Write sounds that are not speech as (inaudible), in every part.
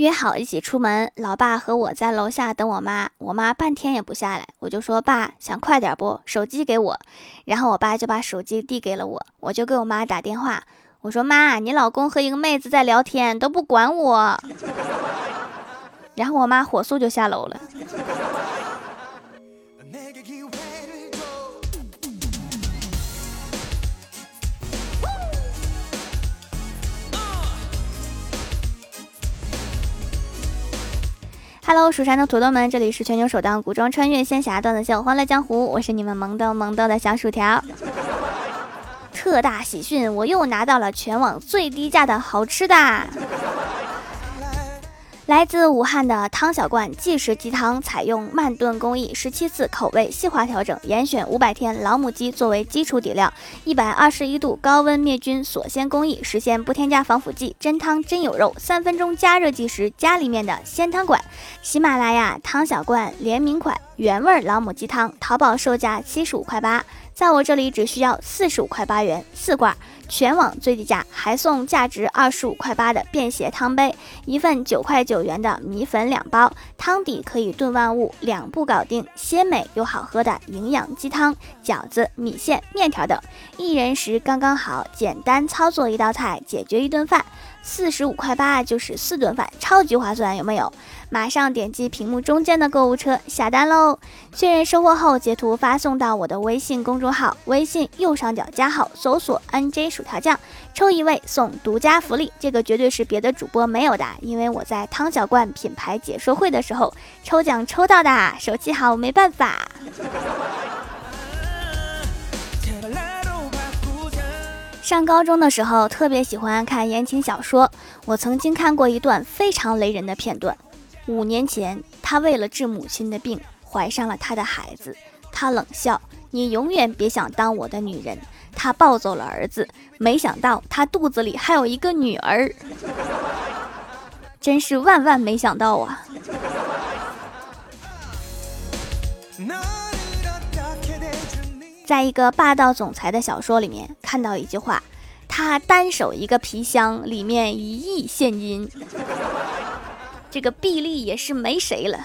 约好一起出门，老爸和我在楼下等我妈，我妈半天也不下来，我就说爸想快点不，手机给我，然后我爸就把手机递给了我，我就给我妈打电话，我说妈，你老公和一个妹子在聊天，都不管我，(laughs) 然后我妈火速就下楼了。Hello，蜀山的土豆们，这里是全球首档古装穿越仙侠段子秀《欢乐江湖》，我是你们萌豆萌豆的小薯条。特大喜讯，我又拿到了全网最低价的好吃的。来自武汉的汤小罐即食鸡汤，采用慢炖工艺，十七次口味细化调整，严选五百天老母鸡作为基础底料，一百二十一度高温灭菌锁鲜工艺，实现不添加防腐剂，真汤真有肉，三分钟加热即食，家里面的鲜汤馆。喜马拉雅汤小罐联名款原味老母鸡汤，淘宝售价七十五块八，在我这里只需要四十五块八元四罐。全网最低价，还送价值二十五块八的便携汤杯，一份九块九元的米粉两包，汤底可以炖万物，两步搞定，鲜美又好喝的营养鸡汤，饺子、米线、面条等，一人食刚刚好，简单操作一道菜，解决一顿饭。四十五块八就是四顿饭，超级划算，有没有？马上点击屏幕中间的购物车下单喽！确认收货后截图发送到我的微信公众号，微信右上角加号，搜索 NJ 薯条酱，抽一位送独家福利，这个绝对是别的主播没有的，因为我在汤小罐品牌解说会的时候抽奖抽到的，手气好没办法。上高中的时候，特别喜欢看言情小说。我曾经看过一段非常雷人的片段：五年前，他为了治母亲的病，怀上了他的孩子。他冷笑：“你永远别想当我的女人。”他抱走了儿子，没想到他肚子里还有一个女儿。真是万万没想到啊！在一个霸道总裁的小说里面看到一句话，他单手一个皮箱，里面一亿现金，(laughs) 这个臂力也是没谁了。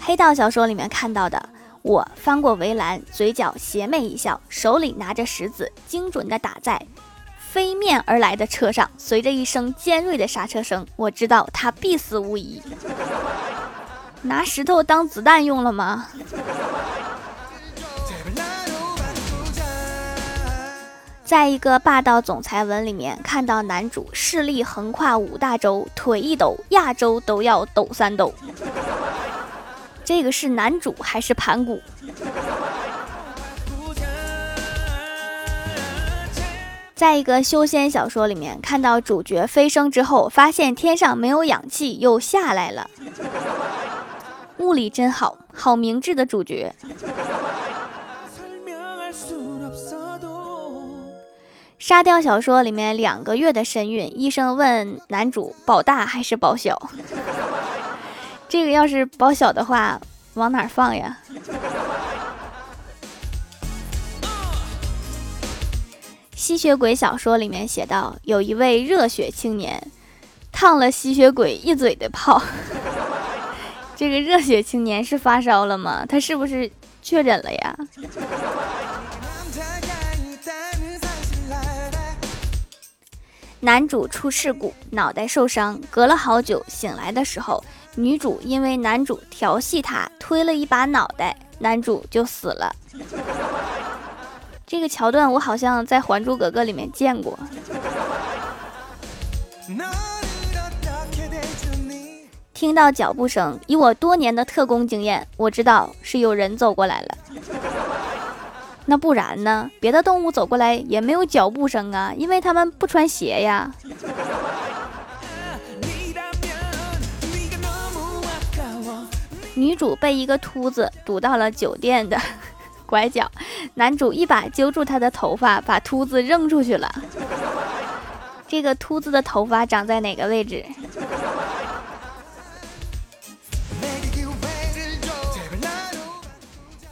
黑道小说里面看到的，我翻过围栏，嘴角邪魅一笑，手里拿着石子，精准的打在飞面而来的车上，随着一声尖锐的刹车声，我知道他必死无疑。拿石头当子弹用了吗？在一个霸道总裁文里面看到男主势力横跨五大洲，腿一抖，亚洲都要抖三抖。这个是男主还是盘古？在一个修仙小说里面看到主角飞升之后，发现天上没有氧气，又下来了。物理真好，好明智的主角。(laughs) 沙雕小说里面两个月的身孕，医生问男主保大还是保小？(laughs) 这个要是保小的话，往哪放呀？吸血鬼小说里面写到，有一位热血青年，烫了吸血鬼一嘴的泡。这个热血青年是发烧了吗？他是不是确诊了呀？男主出事故，脑袋受伤，隔了好久醒来的时候，女主因为男主调戏她，推了一把脑袋，男主就死了。这个桥段我好像在《还珠格格》里面见过。听到脚步声，以我多年的特工经验，我知道是有人走过来了。(laughs) 那不然呢？别的动物走过来也没有脚步声啊，因为他们不穿鞋呀。(laughs) 女主被一个秃子堵到了酒店的 (laughs) 拐角，男主一把揪住她的头发，把秃子扔出去了。这个秃子的头发长在哪个位置？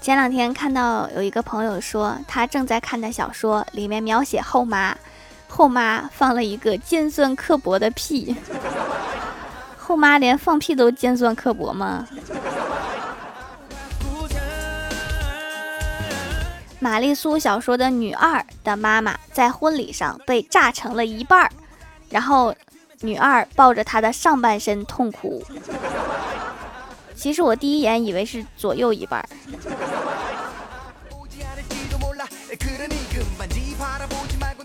前两天看到有一个朋友说，他正在看的小说里面描写后妈，后妈放了一个尖酸刻薄的屁。后妈连放屁都尖酸刻薄吗？玛丽苏小说的女二的妈妈在婚礼上被炸成了一半儿，然后女二抱着她的上半身痛哭。其实我第一眼以为是左右一半儿。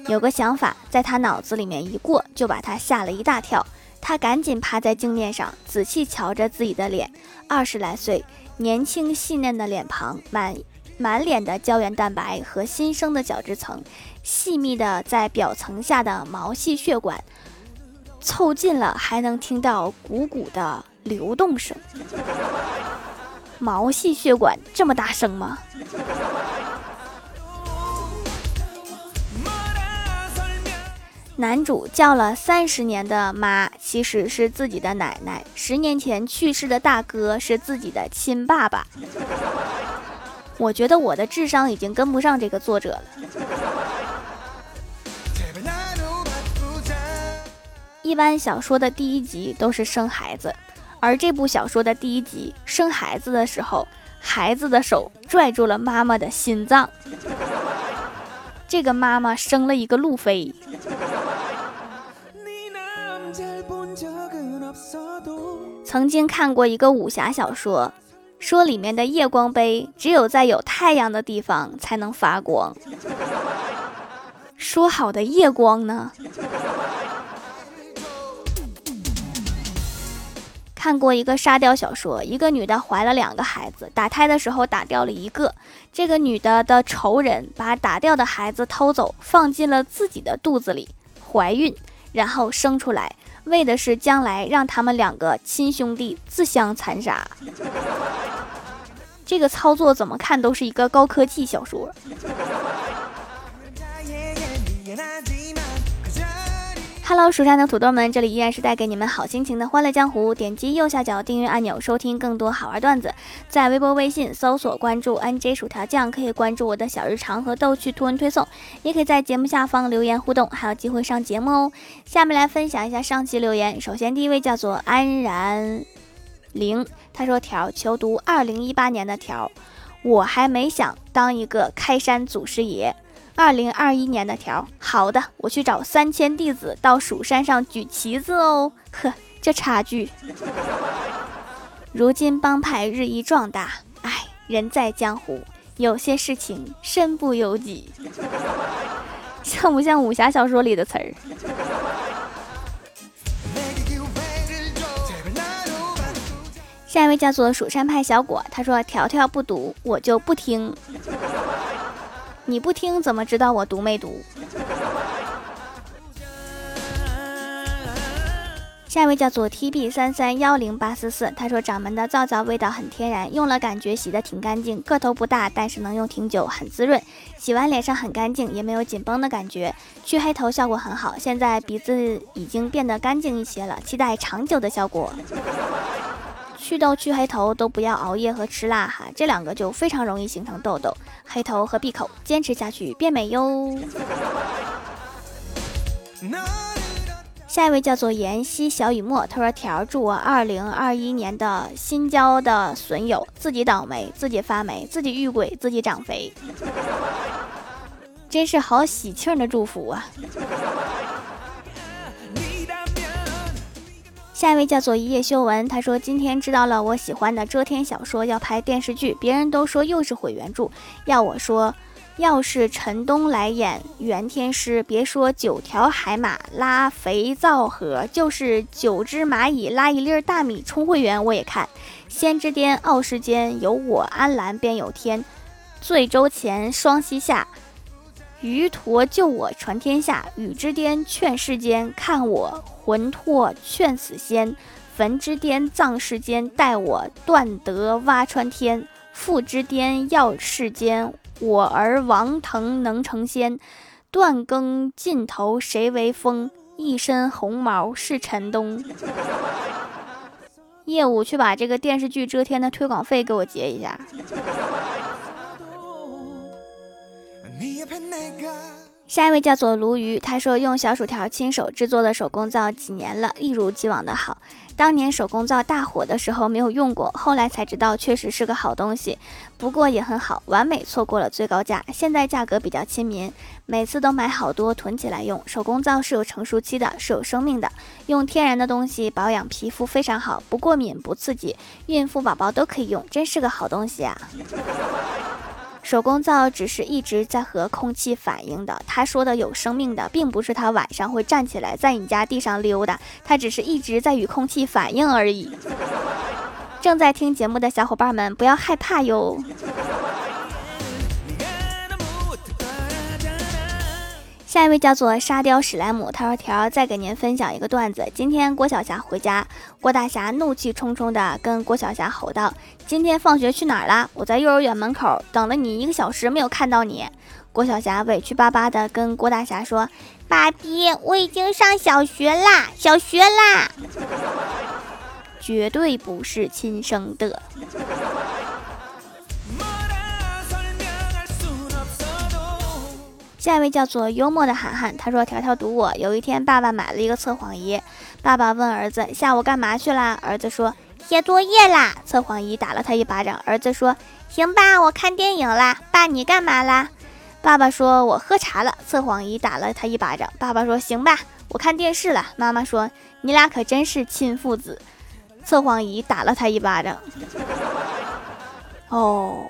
有个想法在他脑子里面一过，就把他吓了一大跳。他赶紧趴在镜面上，仔细瞧着自己的脸，二十来岁，年轻细嫩的脸庞，满。满脸的胶原蛋白和新生的角质层，细密的在表层下的毛细血管，凑近了还能听到鼓鼓的流动声。毛细血管这么大声吗？男主叫了三十年的妈，其实是自己的奶奶；十年前去世的大哥是自己的亲爸爸。我觉得我的智商已经跟不上这个作者了。一般小说的第一集都是生孩子，而这部小说的第一集生孩子的时候，孩子的手拽住了妈妈的心脏，这个妈妈生了一个路飞。曾经看过一个武侠小说。说里面的夜光杯只有在有太阳的地方才能发光。说好的夜光呢？看过一个沙雕小说，一个女的怀了两个孩子，打胎的时候打掉了一个。这个女的的仇人把打掉的孩子偷走，放进了自己的肚子里，怀孕，然后生出来。为的是将来让他们两个亲兄弟自相残杀，这个操作怎么看都是一个高科技小说。Hello，蜀山的土豆们，这里依然是带给你们好心情的欢乐江湖。点击右下角订阅按钮，收听更多好玩段子。在微博、微信搜索关注 NJ 薯条酱，可以关注我的小日常和逗趣图文推送，也可以在节目下方留言互动，还有机会上节目哦。下面来分享一下上期留言。首先，第一位叫做安然玲，他说：“条求读二零一八年的条，我还没想当一个开山祖师爷。”二零二一年的条，好的，我去找三千弟子到蜀山上举旗子哦。呵，这差距。如今帮派日益壮大，哎，人在江湖，有些事情身不由己。像不像武侠小说里的词儿？下一位叫做蜀山派小果，他说：“条条不读，我就不听。”你不听怎么知道我读没读？下一位叫做 T B 三三幺零八四四，他说掌门的皂皂味道很天然，用了感觉洗的挺干净，个头不大，但是能用挺久，很滋润，洗完脸上很干净，也没有紧绷的感觉，去黑头效果很好。现在鼻子已经变得干净一些了，期待长久的效果。祛痘、去黑头都不要熬夜和吃辣哈，这两个就非常容易形成痘痘、黑头和闭口，坚持下去变美哟。下一位叫做妍希小雨墨，他说：“条祝我二零二一年的新交的损友自己倒霉，自己发霉，自己遇鬼，自己长肥，(laughs) 真是好喜庆的祝福啊！”下一位叫做一叶修文，他说今天知道了我喜欢的遮天小说要拍电视剧，别人都说又是毁原著，要我说，要是陈东来演袁天师，别说九条海马拉肥皂盒，就是九只蚂蚁拉一粒大米充会员我也看。仙之巅傲世间，有我安澜便有天，醉舟前双膝下。鱼驼救我传天下，雨之巅劝世间，看我魂魄劝死仙。坟之巅葬世间，待我断德挖穿天。父之巅耀世间，我儿王腾能成仙。断更尽头谁为峰？一身红毛是陈东。(laughs) 业务去把这个电视剧《遮天》的推广费给我结一下。下一位叫做鲈鱼，他说用小薯条亲手制作的手工皂几年了，一如既往的好。当年手工皂大火的时候没有用过，后来才知道确实是个好东西，不过也很好，完美错过了最高价。现在价格比较亲民，每次都买好多囤起来用。手工皂是有成熟期的，是有生命的，用天然的东西保养皮肤非常好，不过敏不刺激，孕妇宝宝都可以用，真是个好东西啊。手工皂只是一直在和空气反应的。他说的有生命的，并不是他晚上会站起来在你家地上溜达，他只是一直在与空气反应而已。正在听节目的小伙伴们，不要害怕哟。下一位叫做沙雕史莱姆，他说：“条再给您分享一个段子。今天郭晓霞回家，郭大侠怒气冲冲的跟郭晓霞吼道：‘今天放学去哪儿了？我在幼儿园门口等了你一个小时，没有看到你。’郭晓霞委屈巴巴的跟郭大侠说：‘爸比，我已经上小学啦，小学啦，绝对不是亲生的。’”下一位叫做幽默的涵涵，他说：“条条读我。有一天，爸爸买了一个测谎仪，爸爸问儿子下午干嘛去啦？儿子说写作业啦。测谎仪打了他一巴掌。儿子说：行吧，我看电影啦。爸，你干嘛啦？爸爸说：我喝茶了。测谎仪打了他一巴掌。爸爸说：行吧，我看电视了。妈妈说：你俩可真是亲父子。测谎仪打了他一巴掌。哦，